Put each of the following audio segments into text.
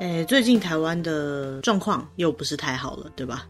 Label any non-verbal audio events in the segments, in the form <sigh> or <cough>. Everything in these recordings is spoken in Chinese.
诶，最近台湾的状况又不是太好了，对吧？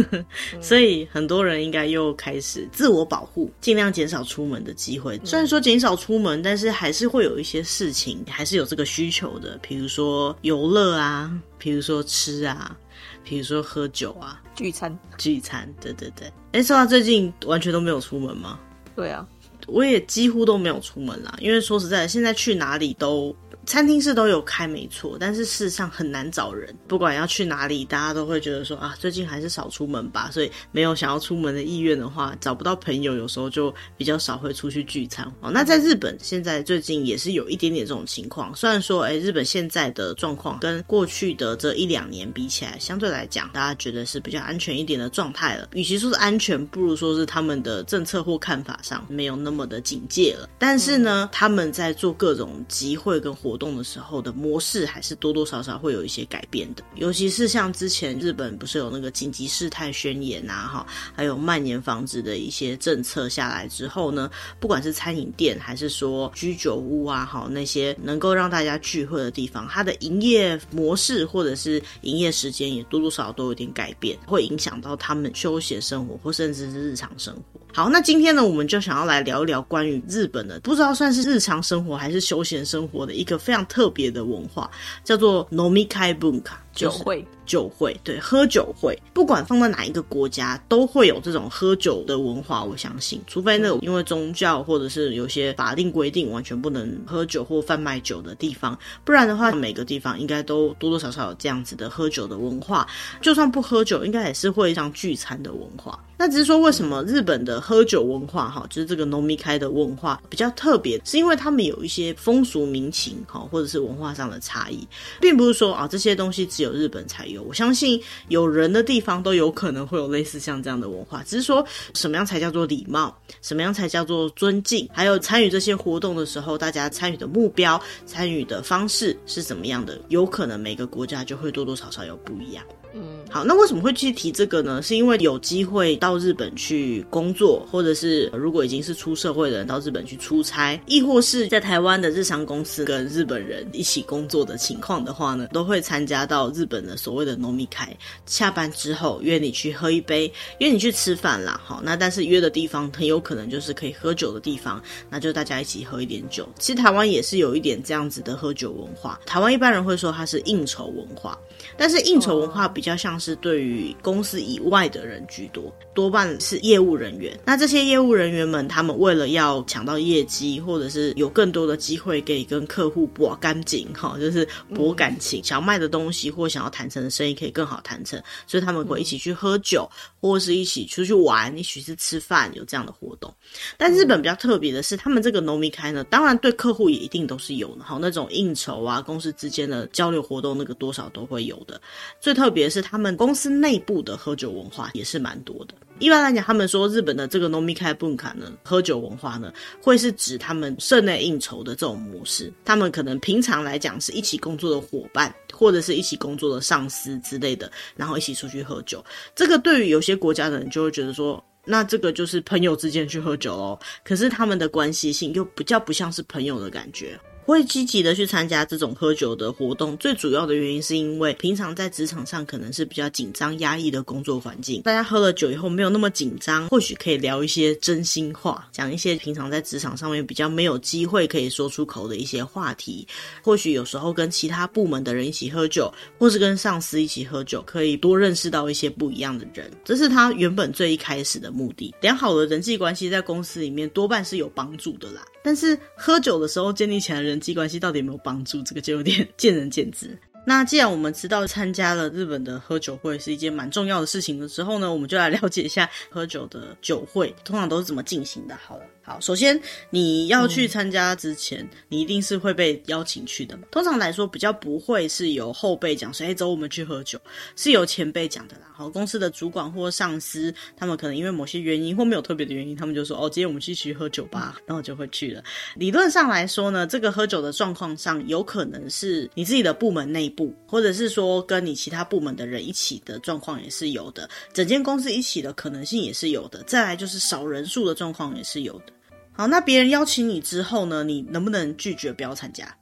<laughs> 所以很多人应该又开始自我保护，尽量减少出门的机会。虽然说减少出门，但是还是会有一些事情，还是有这个需求的，比如说游乐啊，比如说吃啊，比如说喝酒啊，聚餐，聚餐，对对对。哎，说到最近完全都没有出门吗？对啊，我也几乎都没有出门啦，因为说实在的，现在去哪里都。餐厅是都有开没错，但是事实上很难找人。不管要去哪里，大家都会觉得说啊，最近还是少出门吧。所以没有想要出门的意愿的话，找不到朋友，有时候就比较少会出去聚餐。哦，那在日本现在最近也是有一点点这种情况。虽然说，诶，日本现在的状况跟过去的这一两年比起来，相对来讲，大家觉得是比较安全一点的状态了。与其说是安全，不如说是他们的政策或看法上没有那么的警戒了。但是呢，他们在做各种集会跟活动的时候的模式还是多多少少会有一些改变的，尤其是像之前日本不是有那个紧急事态宣言啊，哈，还有蔓延防止的一些政策下来之后呢，不管是餐饮店还是说居酒屋啊，哈，那些能够让大家聚会的地方，它的营业模式或者是营业时间也多多少少都有点改变，会影响到他们休闲生活或甚至是日常生活。好，那今天呢，我们就想要来聊一聊关于日本的，不知道算是日常生活还是休闲生活的一个非常特别的文化，叫做 Nomi Kai Bunka。酒会，酒会，对，喝酒会，不管放在哪一个国家，都会有这种喝酒的文化。我相信，除非那种因为宗教或者是有些法定规定，完全不能喝酒或贩卖酒的地方，不然的话，每个地方应该都多多少少有这样子的喝酒的文化。就算不喝酒，应该也是会像聚餐的文化。那只是说，为什么日本的喝酒文化，哈，就是这个农民开的文化比较特别，是因为他们有一些风俗民情，哈，或者是文化上的差异，并不是说啊这些东西只有。有日本才有，我相信有人的地方都有可能会有类似像这样的文化，只是说什么样才叫做礼貌，什么样才叫做尊敬，还有参与这些活动的时候，大家参与的目标、参与的方式是怎么样的，有可能每个国家就会多多少少有不一样。嗯，好，那为什么会去提这个呢？是因为有机会到日本去工作，或者是如果已经是出社会的人到日本去出差，亦或是在台湾的日商公司跟日本人一起工作的情况的话呢，都会参加到日本的所谓的饮み会。下班之后约你去喝一杯，约你去吃饭啦。好，那但是约的地方很有可能就是可以喝酒的地方，那就大家一起喝一点酒。其实台湾也是有一点这样子的喝酒文化，台湾一般人会说它是应酬文化，但是应酬文化比。较像是对于公司以外的人居多，多半是业务人员。那这些业务人员们，他们为了要抢到业绩，或者是有更多的机会可以跟客户搏感情，哈，就是搏感情，想要卖的东西或想要谈成的生意可以更好谈成，所以他们会一起去喝酒，或者是一起出去玩，一起去吃饭，有这样的活动。但日本比较特别的是，他们这个农民开呢，当然对客户也一定都是有的，好，那种应酬啊，公司之间的交流活动，那个多少都会有的。最特别是。他们公司内部的喝酒文化也是蛮多的。一般来讲，他们说日本的这个饮み会文化呢，喝酒文化呢，会是指他们社内应酬的这种模式。他们可能平常来讲是一起工作的伙伴，或者是一起工作的上司之类的，然后一起出去喝酒。这个对于有些国家的人就会觉得说，那这个就是朋友之间去喝酒哦。可是他们的关系性又比较不像是朋友的感觉。会积极的去参加这种喝酒的活动，最主要的原因是因为平常在职场上可能是比较紧张压抑的工作环境，大家喝了酒以后没有那么紧张，或许可以聊一些真心话，讲一些平常在职场上面比较没有机会可以说出口的一些话题。或许有时候跟其他部门的人一起喝酒，或是跟上司一起喝酒，可以多认识到一些不一样的人，这是他原本最一开始的目的。良好的人际关系在公司里面多半是有帮助的啦。但是喝酒的时候建立起来人人际关系到底有没有帮助，这个就有点见仁见智。<laughs> 那既然我们知道参加了日本的喝酒会是一件蛮重要的事情的时候呢，我们就来了解一下喝酒的酒会通常都是怎么进行的。好了。好，首先你要去参加之前，嗯、你一定是会被邀请去的嘛。通常来说，比较不会是由后辈讲说，哎，走，我们去喝酒，是由前辈讲的啦。好，公司的主管或上司，他们可能因为某些原因或没有特别的原因，他们就说，哦，今天我们继续喝酒吧，然后就会去了。理论上来说呢，这个喝酒的状况上，有可能是你自己的部门内部，或者是说跟你其他部门的人一起的状况也是有的，整间公司一起的可能性也是有的。再来就是少人数的状况也是有的。好，那别人邀请你之后呢？你能不能拒绝不要参加？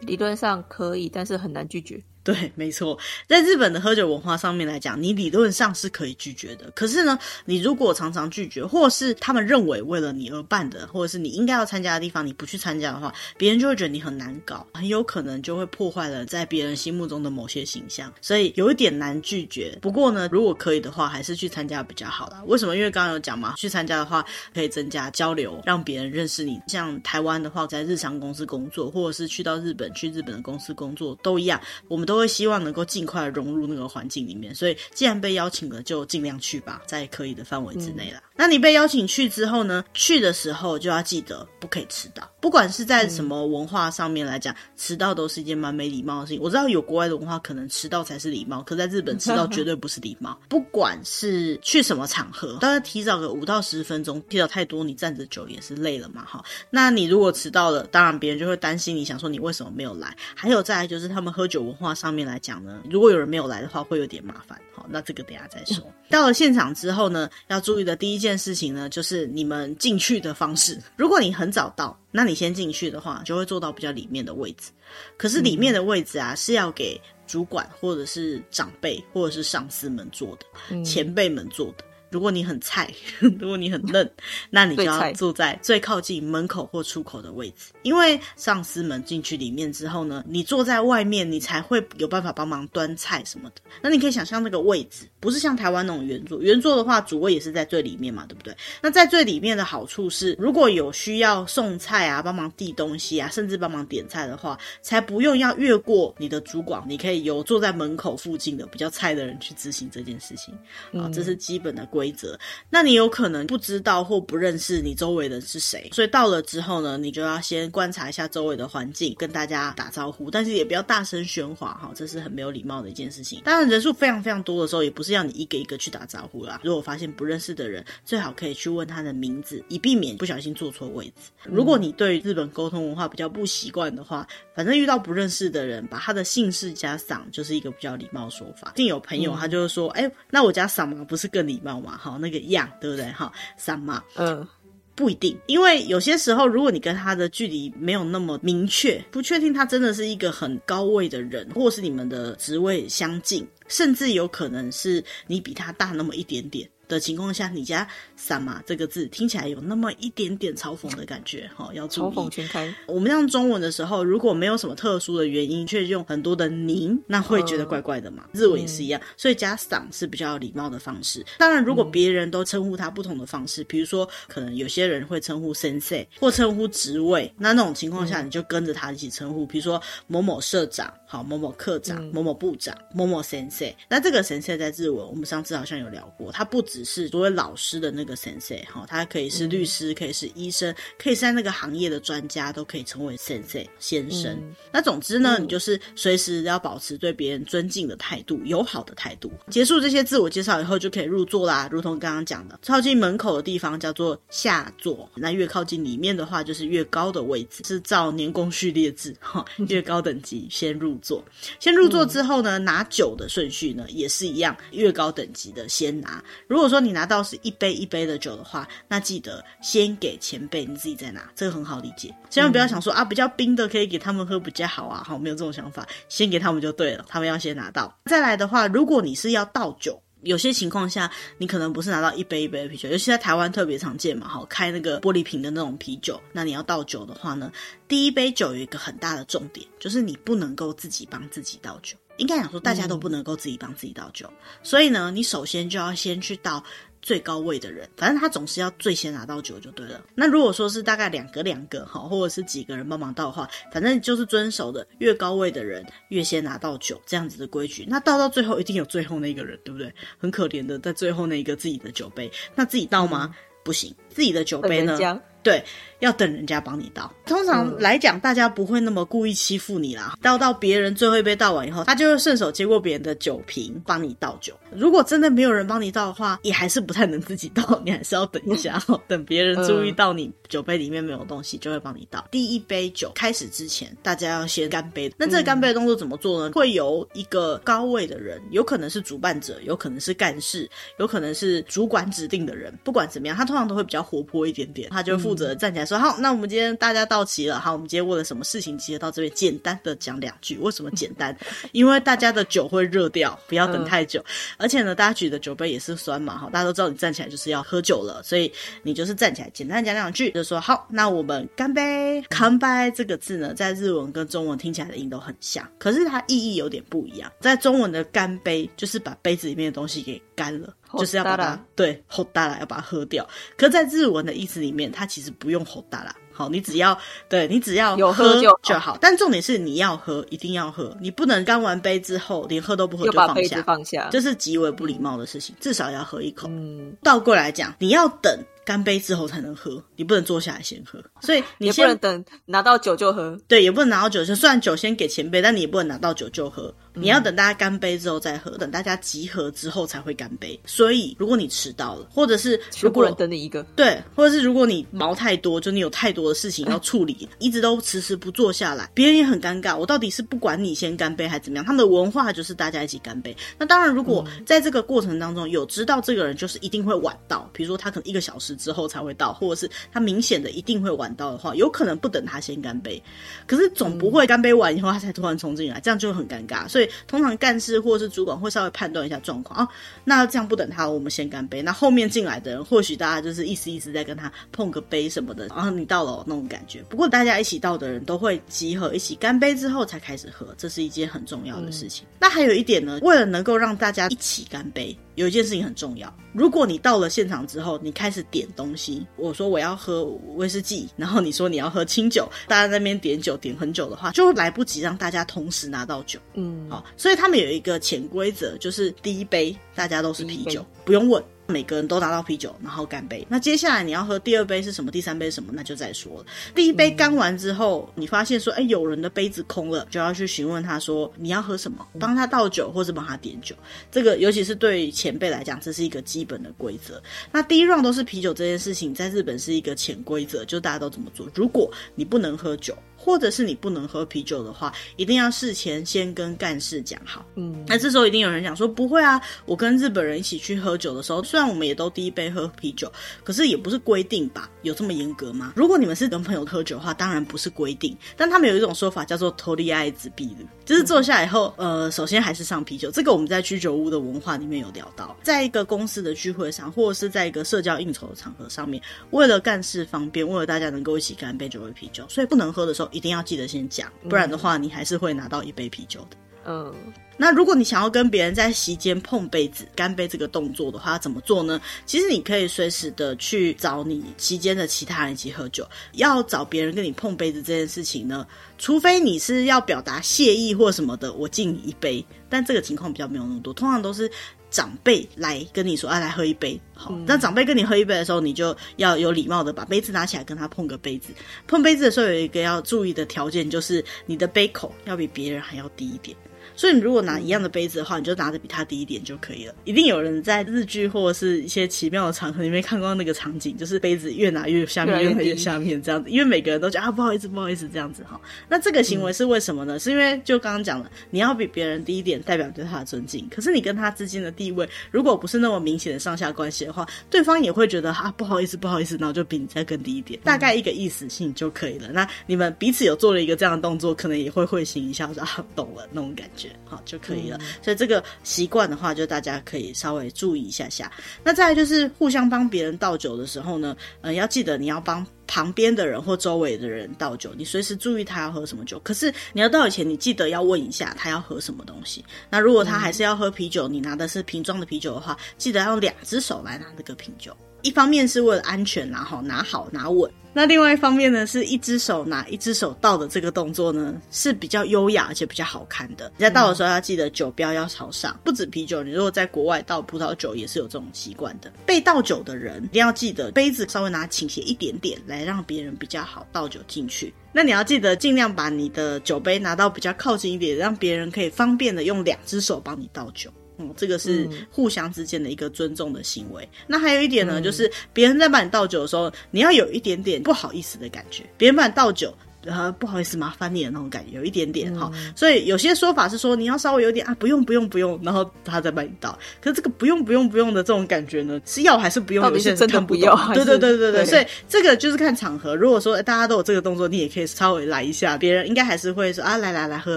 理论上可以，但是很难拒绝。对，没错，在日本的喝酒文化上面来讲，你理论上是可以拒绝的。可是呢，你如果常常拒绝，或是他们认为为了你而办的，或者是你应该要参加的地方，你不去参加的话，别人就会觉得你很难搞，很有可能就会破坏了在别人心目中的某些形象，所以有一点难拒绝。不过呢，如果可以的话，还是去参加比较好啦。为什么？因为刚刚有讲嘛，去参加的话可以增加交流，让别人认识你。像台湾的话，在日常公司工作，或者是去到日本去日本的公司工作都一样，我们都会希望能够尽快融入那个环境里面，所以既然被邀请了，就尽量去吧，在可以的范围之内啦。那你被邀请去之后呢？去的时候就要记得不可以迟到，不管是在什么文化上面来讲，迟到都是一件蛮没礼貌的事情。我知道有国外的文化可能迟到才是礼貌，可在日本迟到绝对不是礼貌。<laughs> 不管是去什么场合，当然提早个五到十分钟，提早太多你站着久也是累了嘛。哈，那你如果迟到了，当然别人就会担心你，想说你为什么没有来。还有再来就是他们喝酒文化上面来讲呢。如果有人没有来的话，会有点麻烦。好，那这个等下再说。到了现场之后呢，要注意的第一件事情呢，就是你们进去的方式。如果你很早到，那你先进去的话，就会坐到比较里面的位置。可是里面的位置啊，是要给主管或者是长辈或者是上司们坐的，前辈们坐的。如果你很菜，<laughs> 如果你很嫩，<laughs> 那你就要坐在最靠近门口或出口的位置，因为上司们进去里面之后呢，你坐在外面，你才会有办法帮忙端菜什么的。那你可以想象那个位置，不是像台湾那种圆桌，圆桌的话主位也是在最里面嘛，对不对？那在最里面的好处是，如果有需要送菜啊、帮忙递东西啊，甚至帮忙点菜的话，才不用要越过你的主管，你可以由坐在门口附近的比较菜的人去执行这件事情。啊，这是基本的规。规则，那你有可能不知道或不认识你周围的是谁，所以到了之后呢，你就要先观察一下周围的环境，跟大家打招呼，但是也不要大声喧哗哈，这是很没有礼貌的一件事情。当然人数非常非常多的时候，也不是要你一个一个去打招呼啦。如果发现不认识的人，最好可以去问他的名字，以避免不小心坐错位置。如果你对日本沟通文化比较不习惯的话，反正遇到不认识的人，把他的姓氏加桑就是一个比较礼貌的说法。一定有朋友他就是说，哎、嗯欸，那我加桑吗？不是更礼貌吗？好，那个样对不对？哈，三嘛，嗯，不一定，因为有些时候，如果你跟他的距离没有那么明确，不确定他真的是一个很高位的人，或是你们的职位相近，甚至有可能是你比他大那么一点点。的情况下，你加“三马”这个字听起来有那么一点点嘲讽的感觉，哈，要注意。嘲讽全开。我们像中文的时候，如果没有什么特殊的原因，却用很多的“您”，那会觉得怪怪的嘛。呃、日文也是一样，所以加“桑”是比较礼貌的方式。当然，如果别人都称呼他不同的方式，比如说，可能有些人会称呼 “sensei” 或称呼职位，那那种情况下，你就跟着他一起称呼，比如说某某社长，好，某某课长，某某部长，某某 sensei。那这个 sensei 在日文，我们上次好像有聊过，他不只是作为老师的那个 sensei 哈，他可以是律师，可以是医生，可以是在那个行业的专家，都可以称为 sensei 先生。嗯、那总之呢，嗯、你就是随时要保持对别人尊敬的态度，友好的态度。结束这些自我介绍以后，就可以入座啦。如同刚刚讲的，靠近门口的地方叫做下座，那越靠近里面的话，就是越高的位置，是照年功序列制哈，<laughs> 越高等级先入座。先入座之后呢，拿酒的顺序呢也是一样，越高等级的先拿。如果说你拿到是一杯一杯的酒的话，那记得先给前辈，你自己再拿，这个很好理解。千万不要想说啊，比较冰的可以给他们喝比较好啊，好，没有这种想法，先给他们就对了，他们要先拿到。再来的话，如果你是要倒酒，有些情况下你可能不是拿到一杯一杯的啤酒，尤其在台湾特别常见嘛，好，开那个玻璃瓶的那种啤酒，那你要倒酒的话呢，第一杯酒有一个很大的重点，就是你不能够自己帮自己倒酒。应该讲说，大家都不能够自己帮自己倒酒，嗯、所以呢，你首先就要先去倒最高位的人，反正他总是要最先拿到酒就对了。那如果说是大概两个两个哈，或者是几个人帮忙倒的话，反正就是遵守的越高位的人越先拿到酒这样子的规矩。那倒到最后一定有最后那个人，对不对？很可怜的在最后那一个自己的酒杯，那自己倒吗？嗯、不行，自己的酒杯呢？对，要等人家帮你倒。通常来讲，大家不会那么故意欺负你啦。倒到别人最后一杯倒完以后，他就会顺手接过别人的酒瓶，帮你倒酒。如果真的没有人帮你倒的话，也还是不太能自己倒，你还是要等一下，<laughs> 等别人注意到你酒杯里面没有东西，就会帮你倒。第一杯酒开始之前，大家要先干杯。那这个干杯的动作怎么做呢？会由一个高位的人，有可能是主办者，有可能是干事，有可能是主管指定的人。不管怎么样，他通常都会比较活泼一点点，他就负责站起来说：“好，那我们今天大家到齐了。好，我们今天为了什么事情集合到这边？简单的讲两句。为什么简单？<laughs> 因为大家的酒会热掉，不要等太久。而且呢，大家举的酒杯也是酸嘛，哈，大家都知道你站起来就是要喝酒了，所以你就是站起来，简单讲两句，就说好，那我们干杯。干杯这个字呢，在日文跟中文听起来的音都很像，可是它意义有点不一样。在中文的干杯，就是把杯子里面的东西给干了。”就是要把它对吼大啦，要把它喝掉。可在日文的意思里面，它其实不用吼大啦。好，你只要对你只要有喝就就好。但重点是你要喝，一定要喝，你不能干完杯之后连喝都不喝就放下，放下，这是极为不礼貌的事情。至少要喝一口。嗯，倒过来讲，你要等。干杯之后才能喝，你不能坐下来先喝，所以你不能等拿到酒就喝。对，也不能拿到酒就，虽然酒先给前辈，但你也不能拿到酒就喝。嗯、你要等大家干杯之后再喝，等大家集合之后才会干杯。所以，如果你迟到了，或者是如果等你一个，对，或者是如果你毛太多，就你有太多的事情要处理，<laughs> 一直都迟迟不坐下来，别人也很尴尬。我到底是不管你先干杯还是怎么样？他们的文化就是大家一起干杯。那当然，如果在这个过程当中有知道这个人就是一定会晚到，比如说他可能一个小时之后才会到。或者是他明显的一定会晚到的话，有可能不等他先干杯，可是总不会干杯完以后他才突然冲进来，这样就很尴尬。所以通常干事或者是主管会稍微判断一下状况啊，那这样不等他，我们先干杯。那后面进来的人，或许大家就是意思意思在跟他碰个杯什么的，然后你到了那种感觉。不过大家一起到的人都会集合一起干杯之后才开始喝，这是一件很重要的事情。嗯、那还有一点呢，为了能够让大家一起干杯。有一件事情很重要，如果你到了现场之后，你开始点东西，我说我要喝威士忌，然后你说你要喝清酒，大家在那边点酒点很久的话，就来不及让大家同时拿到酒。嗯，好，所以他们有一个潜规则，就是第一杯大家都是啤酒，不用问。每个人都拿到啤酒，然后干杯。那接下来你要喝第二杯是什么？第三杯是什么？那就再说了。第一杯干完之后，嗯、你发现说，哎，有人的杯子空了，就要去询问他说，你要喝什么？帮他倒酒，或是帮他点酒。这个尤其是对前辈来讲，这是一个基本的规则。那第一 round 都是啤酒这件事情，在日本是一个潜规则，就大家都这么做。如果你不能喝酒，或者是你不能喝啤酒的话，一定要事前先跟干事讲好。嗯，那这时候一定有人讲说，不会啊，我跟日本人一起去喝酒的时候，虽然我们也都第一杯喝啤酒，可是也不是规定吧？有这么严格吗？如果你们是跟朋友喝酒的话，当然不是规定，但他们有一种说法叫做“脱离爱子比的”，就是坐下来以后，呃，首先还是上啤酒。这个我们在居酒屋的文化里面有聊到，在一个公司的聚会上，或者是在一个社交应酬的场合上面，为了干事方便，为了大家能够一起干杯酒为啤酒，所以不能喝的时候。一定要记得先讲，不然的话，你还是会拿到一杯啤酒的。嗯，那如果你想要跟别人在席间碰杯子、干杯这个动作的话，要怎么做呢？其实你可以随时的去找你席间的其他人一起喝酒。要找别人跟你碰杯子这件事情呢，除非你是要表达谢意或什么的，我敬你一杯。但这个情况比较没有那么多，通常都是。长辈来跟你说，啊，来喝一杯。好，那长辈跟你喝一杯的时候，你就要有礼貌的把杯子拿起来跟他碰个杯子。碰杯子的时候有一个要注意的条件，就是你的杯口要比别人还要低一点。所以你如果拿一样的杯子的话，你就拿的比他低一点就可以了。一定有人在日剧或者是一些奇妙的场合里面看过那个场景，就是杯子越拿越下面，越拿越下面这样子。因为每个人都觉得啊，不好意思，不好意思这样子哈。<laughs> 那这个行为是为什么呢？嗯、是因为就刚刚讲了，你要比别人低一点，代表对他的尊敬。可是你跟他之间的地位，如果不是那么明显的上下关系的话，对方也会觉得啊，不好意思，不好意思，然后就比你再更低一点，大概一个意思性就可以了。那你们彼此有做了一个这样的动作，可能也会会心一笑，说啊，懂了那种感觉，好就可以了。所以这个习惯的话，就大家可以稍微注意一下下。那再来就是互相帮别人倒酒的时候呢，呃，要记得你要帮旁边的人或周围的人倒酒，你随时注意他要喝什么酒。可是你要倒以前，你记得要问一下他要喝什么东西。那如果他还是要喝啤酒，你拿的是瓶装的啤酒的话，记得要用两只手来拿那个瓶酒。一方面是为了安全拿好拿好拿稳。那另外一方面呢，是一只手拿，一只手倒的这个动作呢，是比较优雅而且比较好看的。你在倒的时候要记得酒标要朝上，不止啤酒，你如果在国外倒葡萄酒也是有这种习惯的。被倒酒的人一定要记得杯子稍微拿倾斜一点点，来让别人比较好倒酒进去。那你要记得尽量把你的酒杯拿到比较靠近一点，让别人可以方便的用两只手帮你倒酒。嗯，这个是互相之间的一个尊重的行为。那还有一点呢，就是别人在帮你倒酒的时候，你要有一点点不好意思的感觉。别人帮你倒酒。呃，不好意思，麻烦你的那种感觉，有一点点哈、嗯。所以有些说法是说，你要稍微有点啊，不用不用不用，然后他再帮你倒。可是这个不用不用不用的这种感觉呢，是要还是不用？有些人真的不要。对对对对对，所以这个就是看场合。如果说大家都有这个动作，你也可以稍微来一下，别人应该还是会说啊，来来来，喝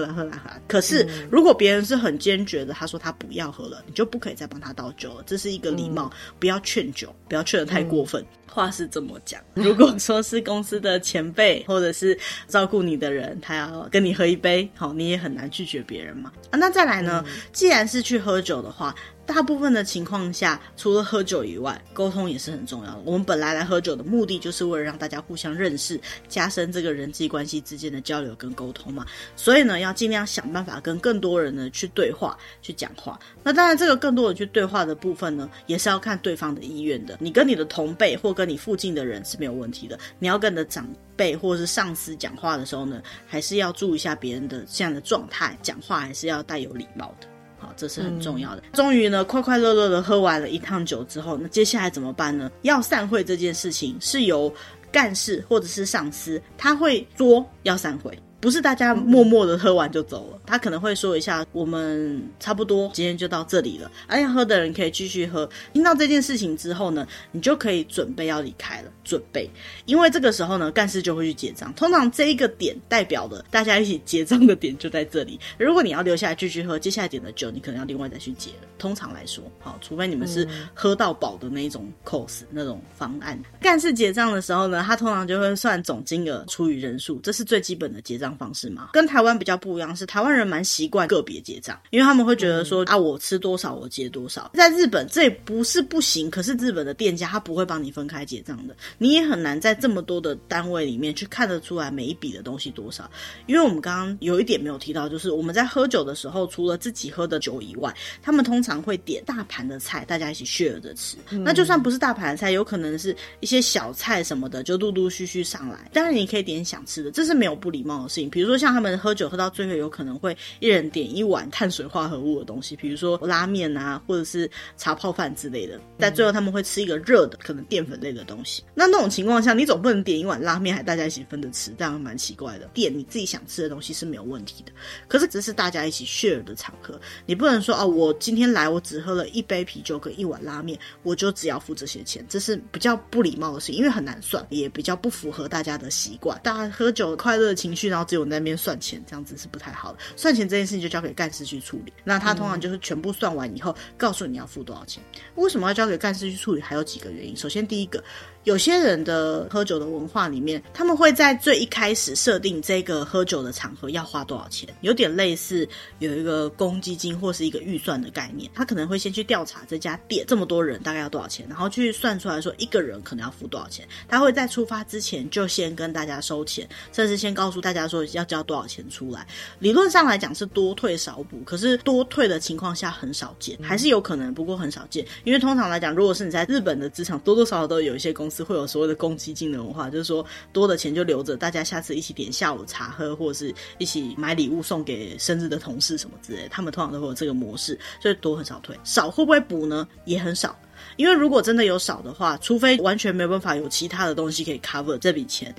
了喝了喝。可是如果别人是很坚决的，他说他不要喝了，你就不可以再帮他倒酒了。这是一个礼貌，嗯、不要劝酒，不要劝的太过分。嗯话是这么讲，如果说是公司的前辈或者是照顾你的人，他要跟你喝一杯，好，你也很难拒绝别人嘛。啊，那再来呢？既然是去喝酒的话。大部分的情况下，除了喝酒以外，沟通也是很重要的。我们本来来喝酒的目的，就是为了让大家互相认识，加深这个人际关系之间的交流跟沟通嘛。所以呢，要尽量想办法跟更多人呢去对话、去讲话。那当然，这个更多的去对话的部分呢，也是要看对方的意愿的。你跟你的同辈或跟你附近的人是没有问题的。你要跟你的长辈或者是上司讲话的时候呢，还是要注意一下别人的这样的状态，讲话还是要带有礼貌的。这是很重要的。终于呢，快快乐乐的喝完了一趟酒之后，那接下来怎么办呢？要散会这件事情是由干事或者是上司，他会说要散会。不是大家默默的喝完就走了，他可能会说一下，我们差不多今天就到这里了。而要喝的人可以继续喝。听到这件事情之后呢，你就可以准备要离开了。准备，因为这个时候呢，干事就会去结账。通常这一个点代表的大家一起结账的点就在这里。如果你要留下来继续喝，接下来点的酒你可能要另外再去结了。通常来说，好，除非你们是喝到饱的那一种 course 那种方案。干事结账的时候呢，他通常就会算总金额除以人数，这是最基本的结账方式嘛，跟台湾比较不一样，是台湾人蛮习惯个别结账，因为他们会觉得说、嗯、啊，我吃多少我结多少。在日本这也不是不行，可是日本的店家他不会帮你分开结账的，你也很难在这么多的单位里面去看得出来每一笔的东西多少。因为我们刚刚有一点没有提到，就是我们在喝酒的时候，除了自己喝的酒以外，他们通常会点大盘的菜，大家一起 share 着吃、嗯。那就算不是大盘的菜，有可能是一些小菜什么的，就陆陆续续上来。当然你可以点想吃的，这是没有不礼貌的事情。比如说。像他们喝酒喝到最后，有可能会一人点一碗碳水化合物的东西，比如说拉面啊，或者是茶泡饭之类的。但最后他们会吃一个热的，可能淀粉类的东西。那那种情况下，你总不能点一碗拉面还大家一起分着吃，这样蛮奇怪的。点你自己想吃的东西是没有问题的，可是这是大家一起 share 的场合，你不能说哦，我今天来我只喝了一杯啤酒跟一碗拉面，我就只要付这些钱，这是比较不礼貌的事情，因为很难算，也比较不符合大家的习惯。大家喝酒快乐的情绪，然后只有那边。算钱这样子是不太好的，算钱这件事情就交给干事去处理。那他通常就是全部算完以后，告诉你要付多少钱。为什么要交给干事去处理？还有几个原因。首先，第一个。有些人的喝酒的文化里面，他们会在最一开始设定这个喝酒的场合要花多少钱，有点类似有一个公积金或是一个预算的概念。他可能会先去调查这家店这么多人大概要多少钱，然后去算出来说一个人可能要付多少钱。他会在出发之前就先跟大家收钱，甚至先告诉大家说要交多少钱出来。理论上来讲是多退少补，可是多退的情况下很少见，还是有可能，不过很少见。因为通常来讲，如果是你在日本的职场，多多少少都有一些公司。是会有所谓的公积金的文化，就是说多的钱就留着，大家下次一起点下午茶喝，或者是一起买礼物送给生日的同事什么之类，他们通常都会有这个模式，所以多很少退，少会不会补呢？也很少，因为如果真的有少的话，除非完全没有办法有其他的东西可以 cover 这笔钱。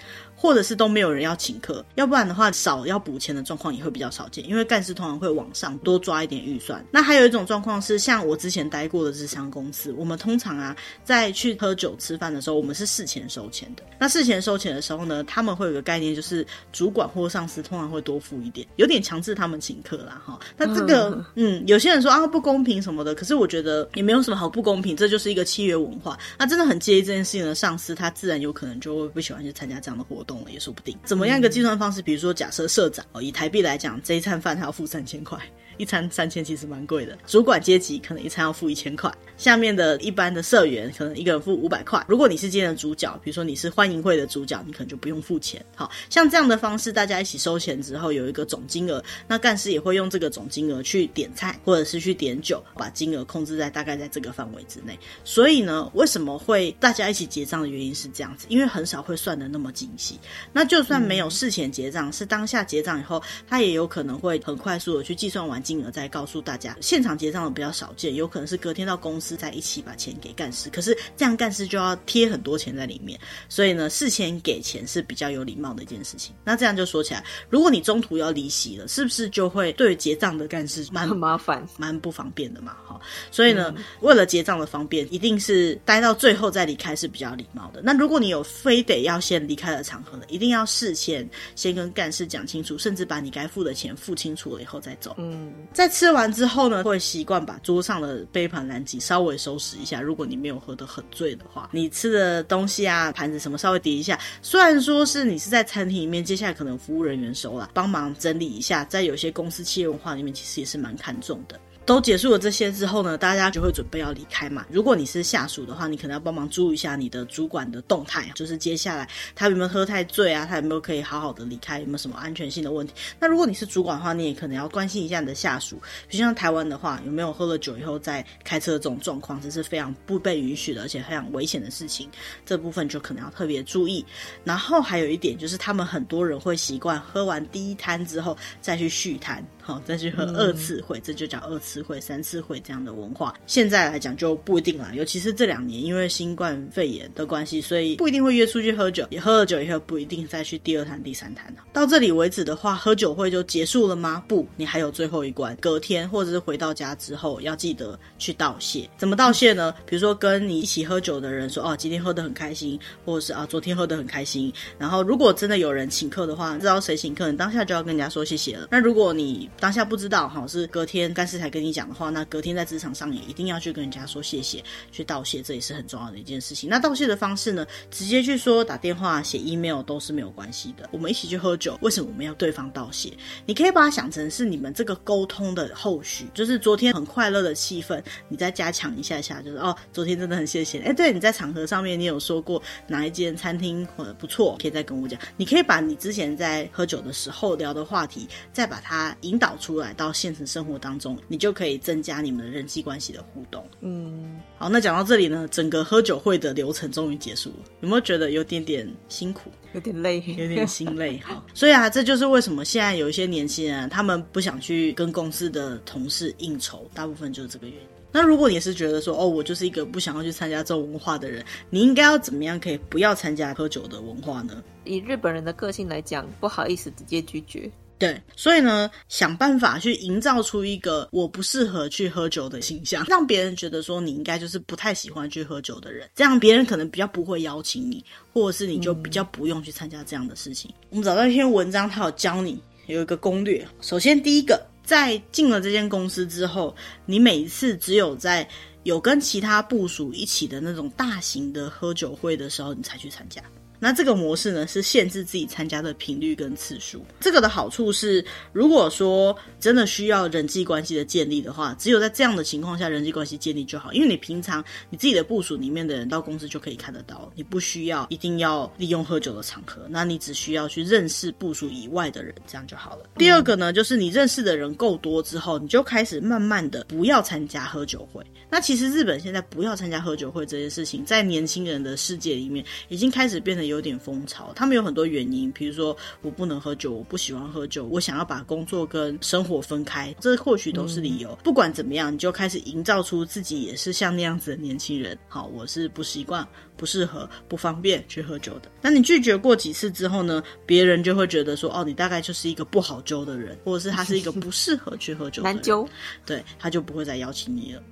或者是都没有人要请客，要不然的话少要补钱的状况也会比较少见，因为干事通常会往上多抓一点预算。那还有一种状况是，像我之前待过的日商公司，我们通常啊在去喝酒吃饭的时候，我们是事前收钱的。那事前收钱的时候呢，他们会有个概念，就是主管或上司通常会多付一点，有点强制他们请客啦哈。那这个嗯，有些人说啊不公平什么的，可是我觉得也没有什么好不公平，这就是一个契约文化。那真的很介意这件事情的上司，他自然有可能就会不喜欢去参加这样的活动也说不定。怎么样一个计算方式？比如说，假设社长哦，以台币来讲，这一餐饭他要付三千块。一餐三千其实蛮贵的，主管阶级可能一餐要付一千块，下面的一般的社员可能一个人付五百块。如果你是今天的主角，比如说你是欢迎会的主角，你可能就不用付钱。好，像这样的方式，大家一起收钱之后有一个总金额，那干事也会用这个总金额去点菜或者是去点酒，把金额控制在大概在这个范围之内。所以呢，为什么会大家一起结账的原因是这样子，因为很少会算的那么精细。那就算没有事前结账，是当下结账以后，他也有可能会很快速的去计算完。金额再告诉大家，现场结账的比较少见，有可能是隔天到公司再一起把钱给干事。可是这样干事就要贴很多钱在里面，所以呢，事前给钱是比较有礼貌的一件事情。那这样就说起来，如果你中途要离席了，是不是就会对结账的干事蛮麻烦、蛮不方便的嘛？哈，所以呢，嗯、为了结账的方便，一定是待到最后再离开是比较礼貌的。那如果你有非得要先离开的场合呢，一定要事前先跟干事讲清楚，甚至把你该付的钱付清楚了以后再走。嗯。在吃完之后呢，会习惯把桌上的杯盘篮几稍微收拾一下。如果你没有喝得很醉的话，你吃的东西啊、盘子什么稍微叠一下。虽然说是你是在餐厅里面，接下来可能服务人员收了，帮忙整理一下。在有些公司企业文化里面，其实也是蛮看重的。都结束了这些之后呢，大家就会准备要离开嘛。如果你是下属的话，你可能要帮忙注意一下你的主管的动态，就是接下来他有没有喝太醉啊，他有没有可以好好的离开，有没有什么安全性的问题。那如果你是主管的话，你也可能要关心一下你的下属，比如像台湾的话，有没有喝了酒以后再开车的这种状况，这是非常不被允许的，而且非常危险的事情。这部分就可能要特别注意。然后还有一点就是，他们很多人会习惯喝完第一摊之后再去续摊。好，再去喝二次会，嗯、这就叫二次次会、三次会这样的文化。现在来讲就不一定了，尤其是这两年，因为新冠肺炎的关系，所以不一定会约出去喝酒。也喝了酒以后，不一定再去第二摊、第三摊。到这里为止的话，喝酒会就结束了吗？不，你还有最后一关。隔天或者是回到家之后，要记得去道谢。怎么道谢呢？比如说跟你一起喝酒的人说：“哦，今天喝得很开心。”或者是啊，昨天喝得很开心。然后如果真的有人请客的话，知道谁请客，你当下就要跟人家说谢谢了。那如果你当下不知道哈，是隔天干事才跟你你讲的话，那隔天在职场上也一定要去跟人家说谢谢，去道谢，这也是很重要的一件事情。那道谢的方式呢，直接去说、打电话、写 email 都是没有关系的。我们一起去喝酒，为什么我们要对方道谢？你可以把它想成是你们这个沟通的后续，就是昨天很快乐的气氛，你再加强一下下，就是哦，昨天真的很谢谢。哎，对，你在场合上面你有说过哪一间餐厅或者不错，可以再跟我讲。你可以把你之前在喝酒的时候聊的话题，再把它引导出来。到现实生活当中，你就可以增加你们的人际关系的互动。嗯，好，那讲到这里呢，整个喝酒会的流程终于结束了。有没有觉得有点点辛苦，有点累，有点心累？<laughs> 好，所以啊，这就是为什么现在有一些年轻人，他们不想去跟公司的同事应酬，大部分就是这个原因。那如果你是觉得说，哦，我就是一个不想要去参加这种文化的人，你应该要怎么样可以不要参加喝酒的文化呢？以日本人的个性来讲，不好意思，直接拒绝。对，所以呢，想办法去营造出一个我不适合去喝酒的形象，让别人觉得说你应该就是不太喜欢去喝酒的人，这样别人可能比较不会邀请你，或者是你就比较不用去参加这样的事情。我们找到一篇文章，它有教你有一个攻略。首先，第一个，在进了这间公司之后，你每一次只有在有跟其他部属一起的那种大型的喝酒会的时候，你才去参加。那这个模式呢，是限制自己参加的频率跟次数。这个的好处是，如果说真的需要人际关系的建立的话，只有在这样的情况下，人际关系建立就好。因为你平常你自己的部署里面的人到公司就可以看得到，你不需要一定要利用喝酒的场合。那你只需要去认识部署以外的人，这样就好了。第二个呢，就是你认识的人够多之后，你就开始慢慢的不要参加喝酒会。那其实日本现在不要参加喝酒会这件事情，在年轻人的世界里面，已经开始变得有。有点风潮，他们有很多原因，比如说我不能喝酒，我不喜欢喝酒，我想要把工作跟生活分开，这或许都是理由。嗯、不管怎么样，你就开始营造出自己也是像那样子的年轻人。好，我是不习惯、不适合、不方便去喝酒的。那你拒绝过几次之后呢？别人就会觉得说，哦，你大概就是一个不好揪的人，或者是他是一个不适合去喝酒的人，难揪，对，他就不会再邀请你了。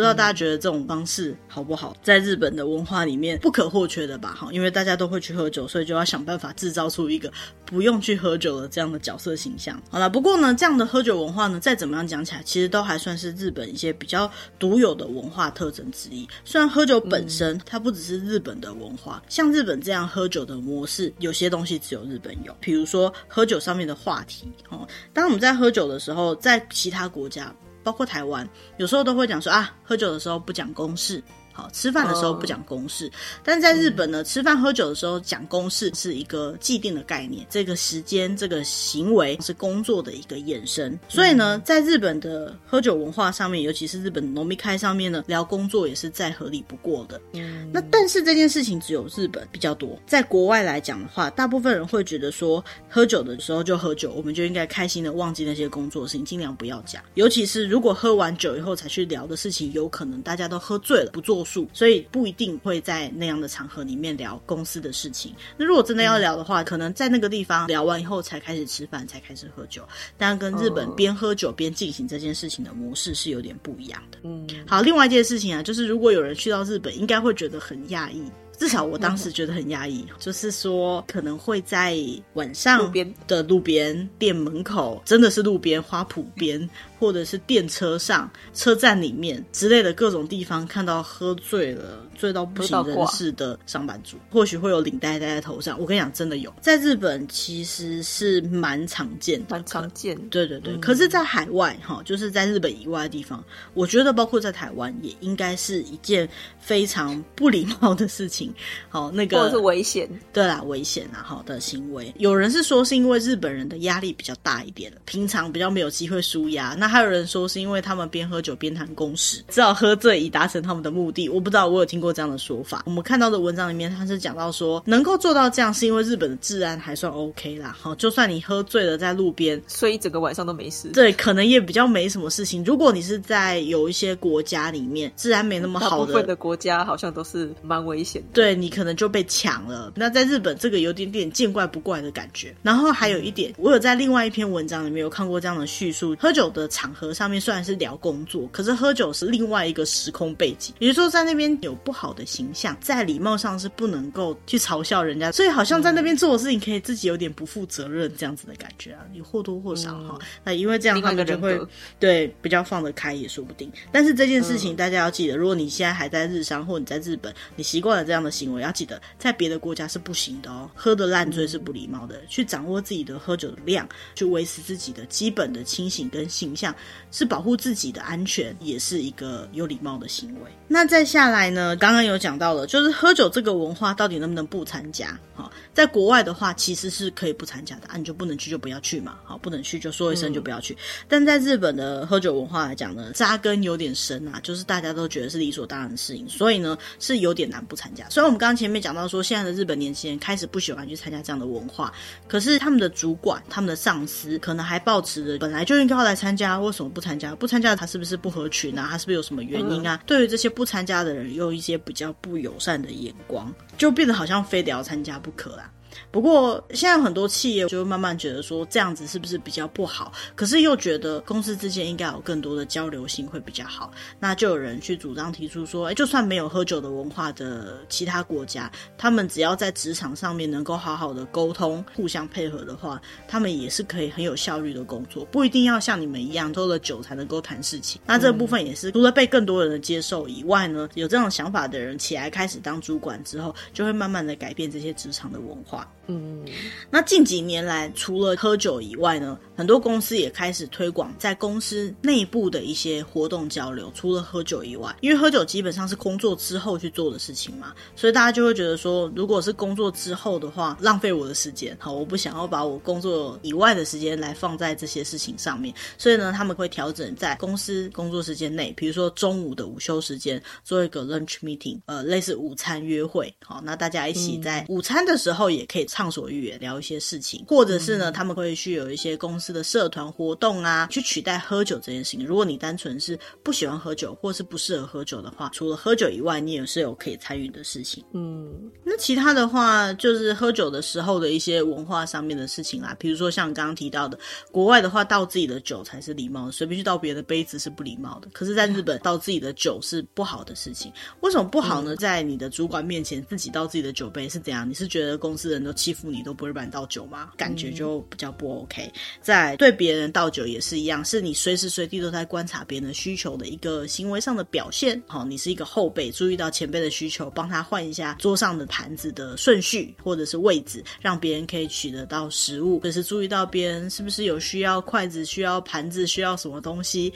不知道大家觉得这种方式好不好？在日本的文化里面不可或缺的吧？哈，因为大家都会去喝酒，所以就要想办法制造出一个不用去喝酒的这样的角色形象。好了，不过呢，这样的喝酒文化呢，再怎么样讲起来，其实都还算是日本一些比较独有的文化特征之一。虽然喝酒本身它不只是日本的文化，像日本这样喝酒的模式，有些东西只有日本有，比如说喝酒上面的话题。哦，当我们在喝酒的时候，在其他国家。包括台湾，有时候都会讲说啊，喝酒的时候不讲公事。好，吃饭的时候不讲公事，oh. 但在日本呢，吃饭喝酒的时候讲公事是一个既定的概念，这个时间这个行为是工作的一个衍生。所以呢，在日本的喝酒文化上面，尤其是日本农民开上面呢，聊工作也是再合理不过的。嗯，那但是这件事情只有日本比较多，在国外来讲的话，大部分人会觉得说，喝酒的时候就喝酒，我们就应该开心的忘记那些工作的事情，尽量不要讲。尤其是如果喝完酒以后才去聊的事情，有可能大家都喝醉了不做。所以不一定会在那样的场合里面聊公司的事情。那如果真的要聊的话，嗯、可能在那个地方聊完以后才开始吃饭，才开始喝酒。但跟日本边喝酒边进行这件事情的模式是有点不一样的。嗯，好，另外一件事情啊，就是如果有人去到日本，应该会觉得很讶异。至少我当时觉得很压抑，嗯、就是说可能会在晚上的路边店门口，真的是路边花圃边，或者是电车上、车站里面之类的各种地方，看到喝醉了、醉到不省人事的上班族，或许会有领带戴在头上。我跟你讲，真的有，在日本其实是蛮常见的，蛮常见。对对对，嗯、可是，在海外哈，就是在日本以外的地方，我觉得包括在台湾，也应该是一件非常不礼貌的事情。好，那个或者是危险，对啦，危险啊，好的行为。有人是说是因为日本人的压力比较大一点，平常比较没有机会舒压。那还有人说是因为他们边喝酒边谈公事，只好喝醉以达成他们的目的。我不知道，我有听过这样的说法。我们看到的文章里面，他是讲到说，能够做到这样是因为日本的治安还算 OK 啦。好，就算你喝醉了在路边睡一整个晚上都没事，对，可能也比较没什么事情。如果你是在有一些国家里面治安没那么好的，部分的国家好像都是蛮危险的。对，你可能就被抢了。那在日本，这个有点点见怪不怪的感觉。然后还有一点，我有在另外一篇文章里面有看过这样的叙述：喝酒的场合上面虽然是聊工作，可是喝酒是另外一个时空背景。也就是说，在那边有不好的形象，在礼貌上是不能够去嘲笑人家，所以好像在那边做的事情可以自己有点不负责任这样子的感觉啊，你或多或少哈。嗯、那因为这样他们就会对比较放得开也说不定。但是这件事情大家要记得，如果你现在还在日商或你在日本，你习惯了这样的行为，要记得。在别的国家是不行的哦，喝的烂醉是不礼貌的。去掌握自己的喝酒的量，去维持自己的基本的清醒跟形象，是保护自己的安全，也是一个有礼貌的行为。那再下来呢？刚刚有讲到了，就是喝酒这个文化到底能不能不参加？好，在国外的话，其实是可以不参加的啊，你就不能去就不要去嘛。好，不能去就说一声就不要去。嗯、但在日本的喝酒文化来讲呢，扎根有点深啊，就是大家都觉得是理所当然的事情，所以呢是有点难不参加。虽然我们刚刚前面讲到。说，现在的日本年轻人开始不喜欢去参加这样的文化，可是他们的主管、他们的上司可能还抱持着本来就应该要来参加，为什么不参加？不参加他是不是不合群啊？他是不是有什么原因啊？嗯、对于这些不参加的人，有一些比较不友善的眼光，就变得好像非得要参加不可啦。不过现在很多企业就会慢慢觉得说，这样子是不是比较不好？可是又觉得公司之间应该有更多的交流性会比较好。那就有人去主张提出说，哎，就算没有喝酒的文化的其他国家，他们只要在职场上面能够好好的沟通、互相配合的话，他们也是可以很有效率的工作，不一定要像你们一样喝了酒才能够谈事情。那这部分也是除了被更多人的接受以外呢，有这种想法的人起来开始当主管之后，就会慢慢的改变这些职场的文化。嗯，那近几年来，除了喝酒以外呢，很多公司也开始推广在公司内部的一些活动交流。除了喝酒以外，因为喝酒基本上是工作之后去做的事情嘛，所以大家就会觉得说，如果是工作之后的话，浪费我的时间，好，我不想要把我工作以外的时间来放在这些事情上面。所以呢，他们会调整在公司工作时间内，比如说中午的午休时间做一个 lunch meeting，呃，类似午餐约会。好，那大家一起在午餐的时候也可以畅所欲言聊一些事情，或者是呢，他们会去有一些公司的社团活动啊，去取代喝酒这件事情。如果你单纯是不喜欢喝酒，或是不适合喝酒的话，除了喝酒以外，你也是有可以参与的事情。嗯，那其他的话就是喝酒的时候的一些文化上面的事情啦，比如说像刚刚提到的，国外的话倒自己的酒才是礼貌的，随便去倒别人的杯子是不礼貌的。可是，在日本倒自己的酒是不好的事情。为什么不好呢？在你的主管面前自己倒自己的酒杯是怎样？你是觉得公司人都欺负你，都不会帮你倒酒吗？感觉就比较不 OK。在对别人倒酒也是一样，是你随时随地都在观察别人的需求的一个行为上的表现。好，你是一个后辈，注意到前辈的需求，帮他换一下桌上的盘子的顺序或者是位置，让别人可以取得到食物，或者是注意到别人是不是有需要筷子、需要盘子、需要什么东西。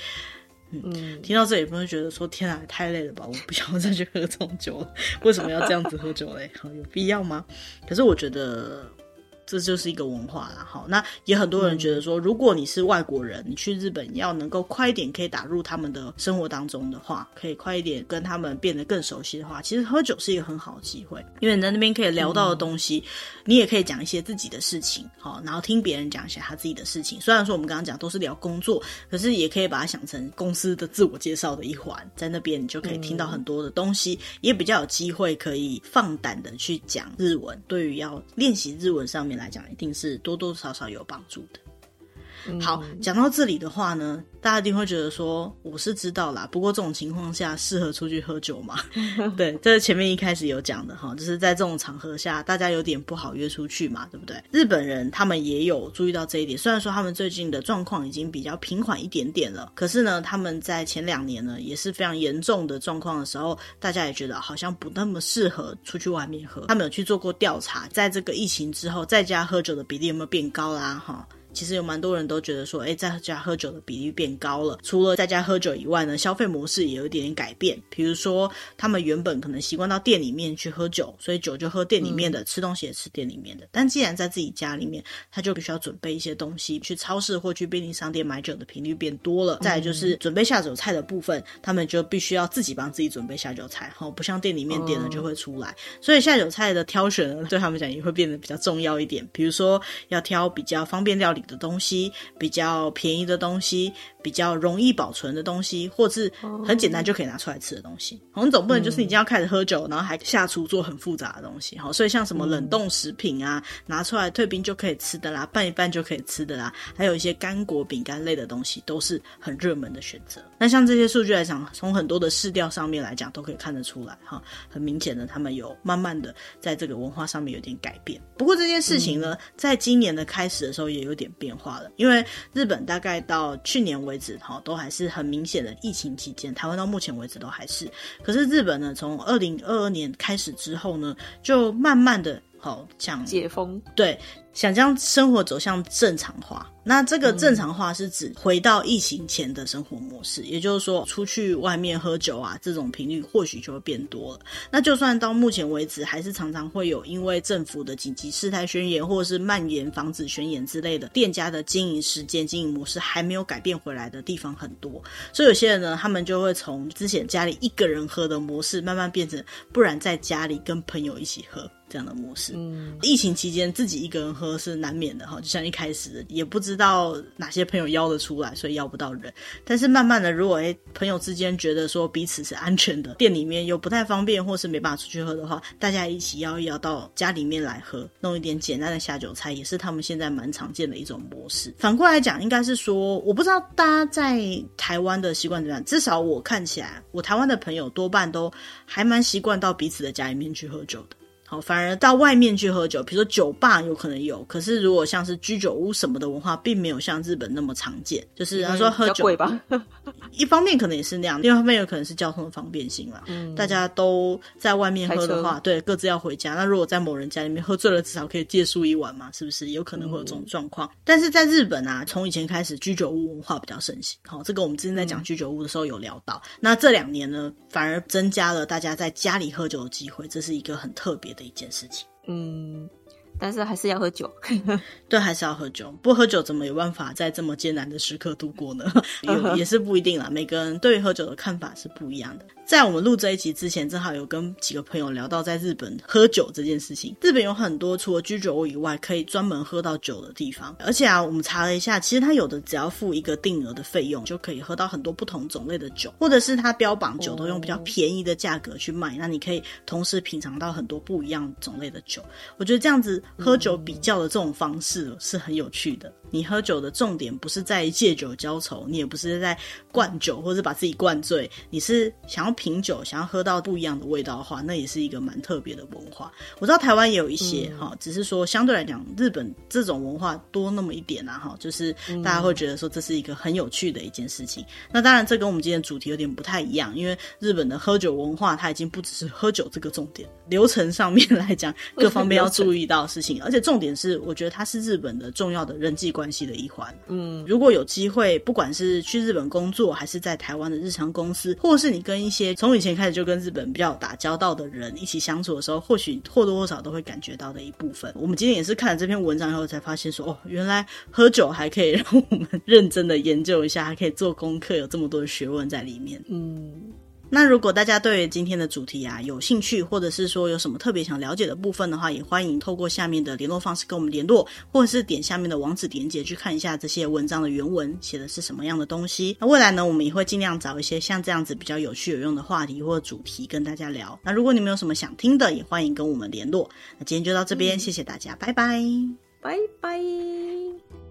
嗯，听到这里，不会觉得说天啊，太累了吧？我不想再去喝这种酒了。为什么要这样子喝酒嘞？好 <laughs> 有必要吗？可是我觉得。这就是一个文化啦，好，那也很多人觉得说，如果你是外国人，你去日本要能够快一点可以打入他们的生活当中的话，可以快一点跟他们变得更熟悉的话，其实喝酒是一个很好的机会，因为你在那边可以聊到的东西，嗯、你也可以讲一些自己的事情，好，然后听别人讲一下他自己的事情。虽然说我们刚刚讲都是聊工作，可是也可以把它想成公司的自我介绍的一环，在那边你就可以听到很多的东西，嗯、也比较有机会可以放胆的去讲日文。对于要练习日文上面来来讲，一定是多多少少有帮助的。好，讲到这里的话呢，大家一定会觉得说，我是知道啦。不过这种情况下适合出去喝酒吗？<laughs> 对，这是前面一开始有讲的哈，就是在这种场合下，大家有点不好约出去嘛，对不对？日本人他们也有注意到这一点，虽然说他们最近的状况已经比较平缓一点点了，可是呢，他们在前两年呢也是非常严重的状况的时候，大家也觉得好像不那么适合出去外面喝。他们有去做过调查，在这个疫情之后，在家喝酒的比例有没有变高啦？哈。其实有蛮多人都觉得说，哎，在家喝酒的比例变高了。除了在家喝酒以外呢，消费模式也有一点点改变。比如说，他们原本可能习惯到店里面去喝酒，所以酒就喝店里面的，嗯、吃东西也吃店里面的。但既然在自己家里面，他就必须要准备一些东西，去超市或去便利商店买酒的频率变多了。再来就是准备下酒菜的部分，他们就必须要自己帮自己准备下酒菜，哈，不像店里面点了就会出来。嗯、所以下酒菜的挑选呢，对他们讲也会变得比较重要一点。比如说，要挑比较方便料理的东西，比较便宜的东西，比较容易保存的东西，或是很简单就可以拿出来吃的东西。我们总不能就是你已经要开始喝酒，然后还下厨做很复杂的东西。好，所以像什么冷冻食品啊，拿出来退冰就可以吃的啦，拌一拌就可以吃的啦，还有一些干果、饼干类的东西，都是很热门的选择。那像这些数据来讲，从很多的市调上面来讲，都可以看得出来哈，很明显的，他们有慢慢的在这个文化上面有点改变。不过这件事情呢，在今年的开始的时候也有点变化了。因为日本大概到去年为止，哈，都还是很明显的疫情期间，台湾到目前为止都还是。可是日本呢，从二零二二年开始之后呢，就慢慢的，好像解封，对。想将生活走向正常化，那这个正常化是指回到疫情前的生活模式，嗯、也就是说，出去外面喝酒啊，这种频率或许就会变多了。那就算到目前为止，还是常常会有因为政府的紧急事态宣言或者是蔓延防止宣言之类的，店家的经营时间、经营模式还没有改变回来的地方很多。所以有些人呢，他们就会从之前家里一个人喝的模式，慢慢变成不然在家里跟朋友一起喝。这样的模式，嗯，疫情期间自己一个人喝是难免的哈，就像一开始也不知道哪些朋友邀得出来，所以邀不到人。但是慢慢的，如果诶朋友之间觉得说彼此是安全的，店里面又不太方便，或是没办法出去喝的话，大家一起邀一邀到家里面来喝，弄一点简单的下酒菜，也是他们现在蛮常见的一种模式。反过来讲，应该是说，我不知道大家在台湾的习惯怎么样，至少我看起来，我台湾的朋友多半都还蛮习惯到彼此的家里面去喝酒的。好，反而到外面去喝酒，比如说酒吧有可能有，可是如果像是居酒屋什么的文化，并没有像日本那么常见。就是他说喝酒，吧，一方面可能也是那样，另外一方面有可能是交通的方便性啦。嗯，大家都在外面喝的话，对，各自要回家。那如果在某人家里面喝醉了，至少可以借宿一晚嘛，是不是？有可能会有这种状况。嗯，但是在日本啊，从以前开始居酒屋文化比较盛行。好，这个我们之前在讲居酒屋的时候有聊到。嗯，那这两年呢，反而增加了大家在家里喝酒的机会，这是一个很特别的一件事情。嗯，但是还是要喝酒。<laughs> 对，还是要喝酒。不喝酒怎么有办法在这么艰难的时刻度过呢？<laughs> 也 <laughs> 也是不一定啦，每个人对于喝酒的看法是不一样的。在我们录这一集之前，正好有跟几个朋友聊到在日本喝酒这件事情。日本有很多除了居酒屋以外，可以专门喝到酒的地方。而且啊，我们查了一下，其实它有的只要付一个定额的费用，就可以喝到很多不同种类的酒，或者是它标榜酒都用比较便宜的价格去卖，那你可以同时品尝到很多不一样种类的酒。我觉得这样子喝酒比较的这种方式是很有趣的。你喝酒的重点不是在借酒浇愁，你也不是在灌酒或者把自己灌醉，你是想要品酒，想要喝到不一样的味道的话，那也是一个蛮特别的文化。我知道台湾也有一些哈、嗯，只是说相对来讲，日本这种文化多那么一点啊哈，就是大家会觉得说这是一个很有趣的一件事情。嗯、那当然，这跟我们今天的主题有点不太一样，因为日本的喝酒文化它已经不只是喝酒这个重点，流程上面来讲，各方面要注意到的事情，而且重点是，我觉得它是日本的重要的人际关系。关系的一环，嗯，如果有机会，不管是去日本工作，还是在台湾的日常公司，或者是你跟一些从以前开始就跟日本比较打交道的人一起相处的时候，或许或多或少都会感觉到的一部分。我们今天也是看了这篇文章以后，才发现说，哦，原来喝酒还可以让我们认真的研究一下，还可以做功课，有这么多的学问在里面，嗯。那如果大家对于今天的主题啊有兴趣，或者是说有什么特别想了解的部分的话，也欢迎透过下面的联络方式跟我们联络，或者是点下面的网址连结去看一下这些文章的原文写的是什么样的东西。那未来呢，我们也会尽量找一些像这样子比较有趣有用的话题或者主题跟大家聊。那如果你们有什么想听的，也欢迎跟我们联络。那今天就到这边，谢谢大家，拜拜，拜拜。